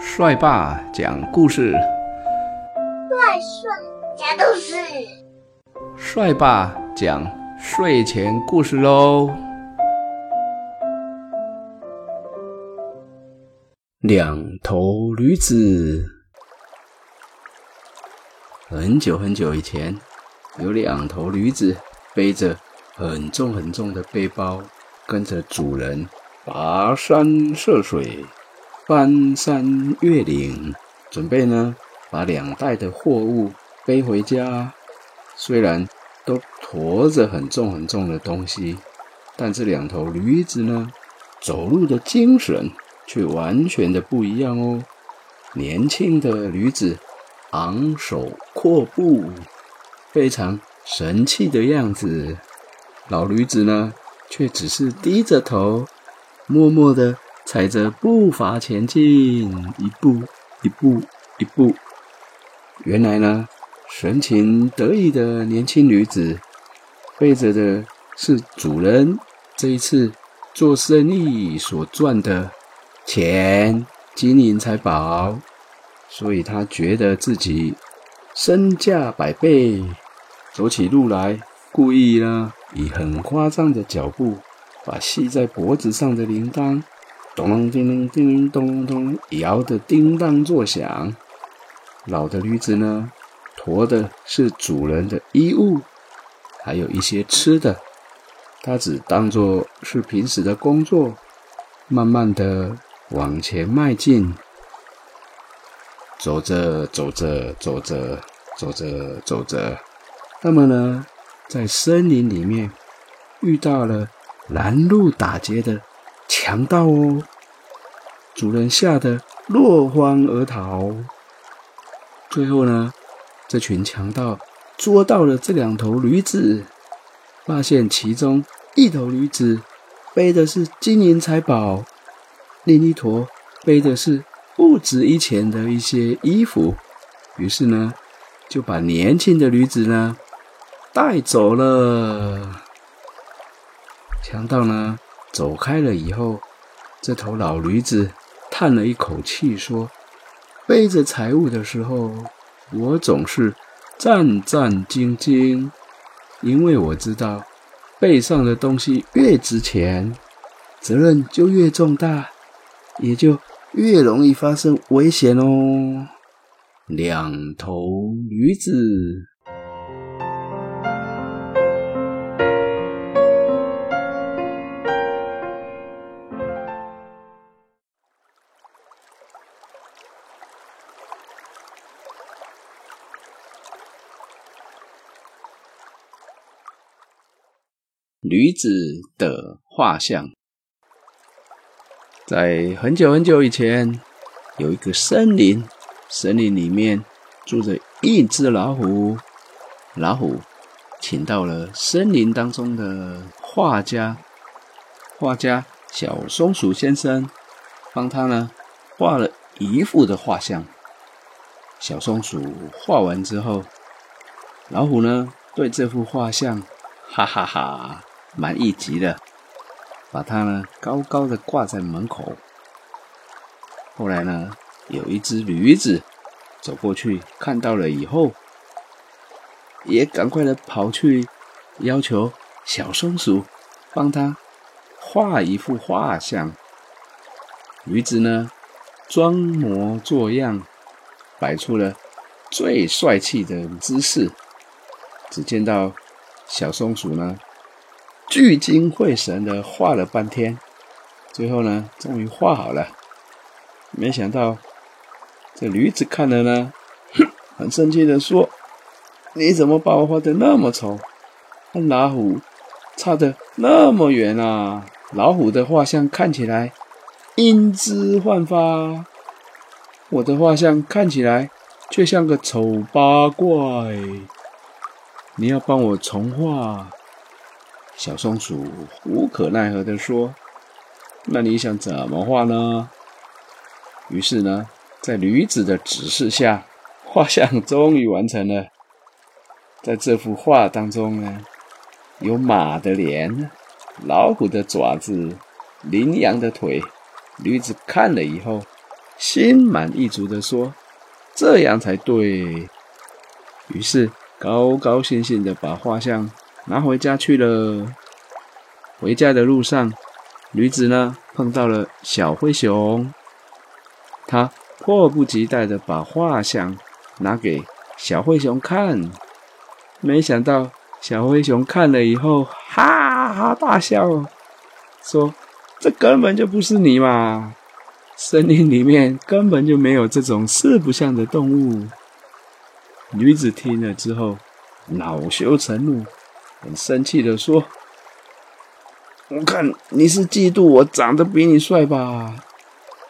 帅爸讲故事，帅帅讲故事，帅爸讲睡前故事喽。两头驴子。很久很久以前，有两头驴子背着很重很重的背包，跟着主人跋山涉水。翻山越岭，准备呢把两袋的货物背回家。虽然都驮着很重很重的东西，但这两头驴子呢，走路的精神却完全的不一样哦。年轻的驴子昂首阔步，非常神气的样子；老驴子呢，却只是低着头，默默的。踩着步伐前进，一步一步一步。原来呢，神情得意的年轻女子背着的是主人这一次做生意所赚的钱，金银财宝，所以她觉得自己身价百倍，走起路来故意呢以很夸张的脚步把系在脖子上的铃铛。咚咚叮叮叮咚咚，摇得叮当作响。老的驴子呢，驮的是主人的衣物，还有一些吃的。它只当作是平时的工作，慢慢的往前迈进。走着走着走着走着走着，那么呢，在森林里面遇到了拦路打劫的。强盗哦！主人吓得落荒而逃。最后呢，这群强盗捉到了这两头驴子，发现其中一头驴子背的是金银财宝，另一坨背的是不值一钱的一些衣服。于是呢，就把年轻的驴子呢带走了。强盗呢？走开了以后，这头老驴子叹了一口气说：“背着财物的时候，我总是战战兢兢，因为我知道背上的东西越值钱，责任就越重大，也就越容易发生危险哦。”两头驴子。驴子的画像，在很久很久以前，有一个森林，森林里面住着一只老虎。老虎请到了森林当中的画家，画家小松鼠先生，帮他呢画了一幅的画像。小松鼠画完之后，老虎呢对这幅画像，哈哈哈。满意极了，把它呢高高的挂在门口。后来呢，有一只驴子走过去，看到了以后，也赶快的跑去要求小松鼠帮他画一幅画像。驴子呢，装模作样，摆出了最帅气的姿势。只见到小松鼠呢。聚精会神的画了半天，最后呢，终于画好了。没想到这驴子看了呢，很生气的说：“你怎么把我画的那么丑？和老虎差的那么远啊！老虎的画像看起来英姿焕发，我的画像看起来却像个丑八怪。你要帮我重画。”小松鼠无可奈何的说：“那你想怎么画呢？”于是呢，在驴子的指示下，画像终于完成了。在这幅画当中呢，有马的脸、老虎的爪子、羚羊的腿。驴子看了以后，心满意足的说：“这样才对。”于是高高兴兴的把画像拿回家去了。回家的路上，驴子呢碰到了小灰熊，他迫不及待的把画像拿给小灰熊看，没想到小灰熊看了以后哈哈大笑，说：“这根本就不是你嘛！森林里面根本就没有这种四不像的动物。”驴子听了之后恼羞成怒，很生气的说。我看你是嫉妒我长得比你帅吧？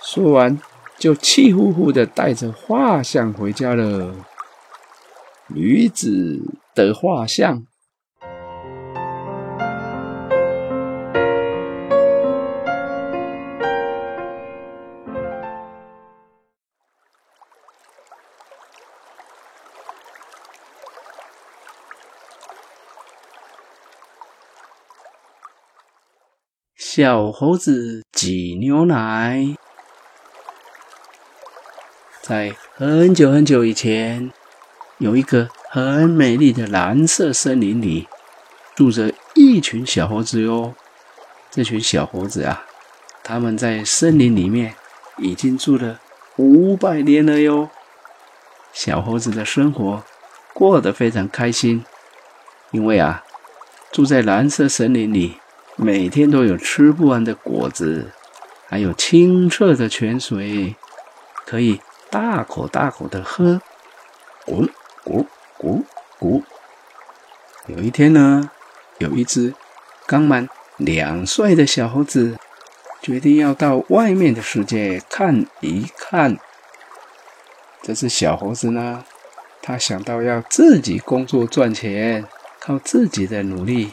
说完，就气呼呼的带着画像回家了。女子的画像。小猴子挤牛奶。在很久很久以前，有一个很美丽的蓝色森林里，住着一群小猴子哟。这群小猴子啊，他们在森林里面已经住了五百年了哟。小猴子的生活过得非常开心，因为啊，住在蓝色森林里。每天都有吃不完的果子，还有清澈的泉水，可以大口大口的喝。咕咕咕咕。有一天呢，有一只刚满两岁的小猴子，决定要到外面的世界看一看。这只小猴子呢，他想到要自己工作赚钱，靠自己的努力。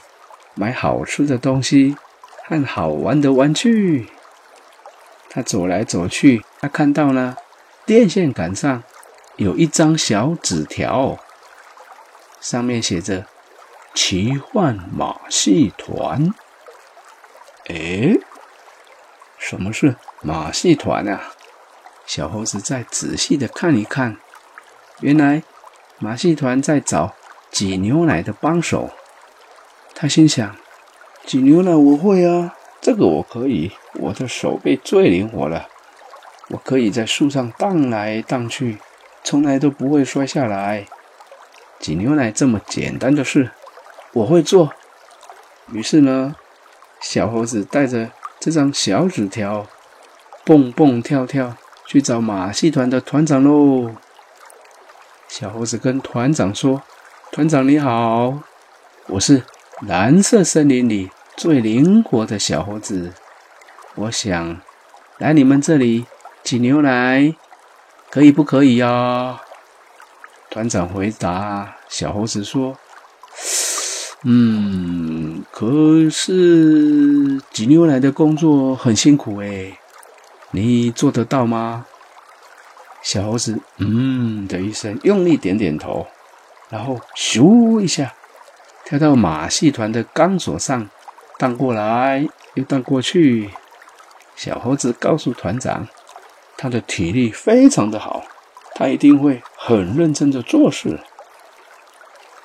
买好吃的东西和好玩的玩具。他走来走去，他看到了电线杆上有一张小纸条，上面写着“奇幻马戏团”。哎，什么是马戏团啊？小猴子再仔细的看一看，原来马戏团在找挤牛奶的帮手。他心想：“挤牛奶我会啊，这个我可以。我的手背最灵活了，我可以在树上荡来荡去，从来都不会摔下来。挤牛奶这么简单的事，我会做。”于是呢，小猴子带着这张小纸条，蹦蹦跳跳去找马戏团的团长喽。小猴子跟团长说：“团长你好，我是。”蓝色森林里最灵活的小猴子，我想来你们这里挤牛奶，可以不可以呀？团长回答小猴子说：“嗯，可是挤牛奶的工作很辛苦哎，你做得到吗？”小猴子嗯的一声，用力点点头，然后咻一下。跳到马戏团的钢索上，荡过来又荡过去。小猴子告诉团长，他的体力非常的好，他一定会很认真的做事。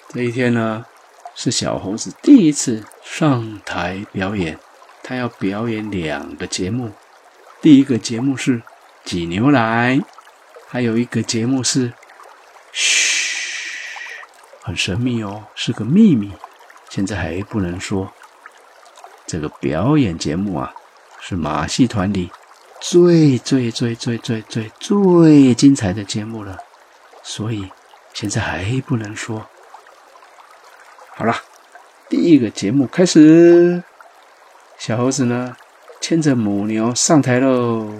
这一天呢，是小猴子第一次上台表演，他要表演两个节目。第一个节目是挤牛奶，还有一个节目是嘘。很神秘哦，是个秘密，现在还不能说。这个表演节目啊，是马戏团里最最最最最最最精彩的节目了，所以现在还不能说。好了，第一个节目开始，小猴子呢牵着母牛上台喽，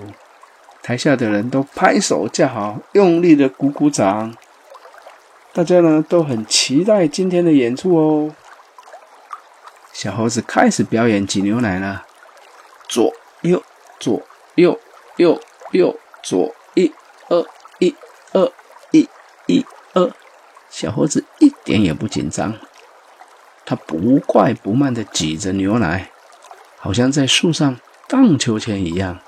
台下的人都拍手叫好，用力的鼓鼓掌。大家呢都很期待今天的演出哦。小猴子开始表演挤牛奶了，左右左右右右左一二一二一一二。小猴子一点也不紧张，它不快不慢的挤着牛奶，好像在树上荡秋千一样。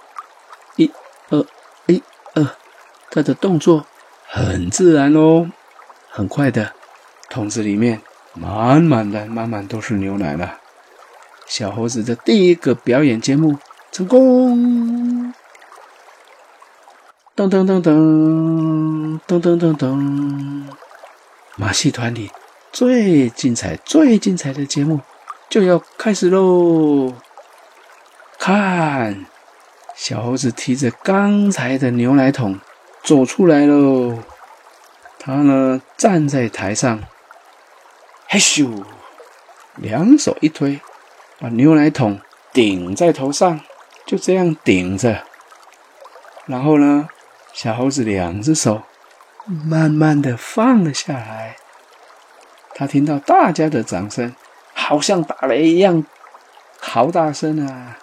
一二一二他的动作很自然哦。很快的，桶子里面满满的、满满都是牛奶了。小猴子的第一个表演节目成功！噔噔噔噔噔噔噔噔，马戏团里最精彩、最精彩的节目就要开始喽！看，小猴子提着刚才的牛奶桶走出来喽。他呢，站在台上，嘿咻，两手一推，把牛奶桶顶在头上，就这样顶着。然后呢，小猴子两只手慢慢的放了下来。他听到大家的掌声，好像打雷一样，好大声啊！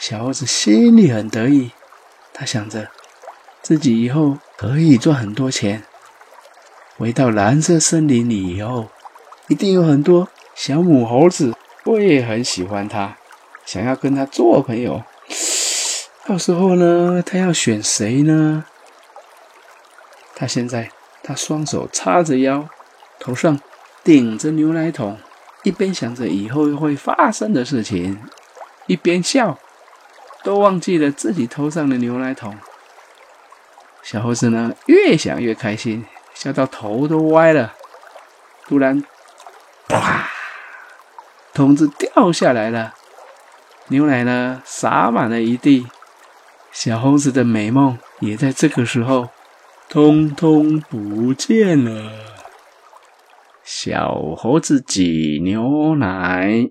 小猴子心里很得意，他想着自己以后可以赚很多钱。回到蓝色森林里以后，一定有很多小母猴子会很喜欢它，想要跟它做朋友。到时候呢，他要选谁呢？他现在，他双手叉着腰，头上顶着牛奶桶，一边想着以后会发生的事情，一边笑，都忘记了自己头上的牛奶桶。小猴子呢，越想越开心。笑到头都歪了，突然，啪！桶子掉下来了，牛奶呢洒满了一地，小猴子的美梦也在这个时候通通不见了。小猴子挤牛奶。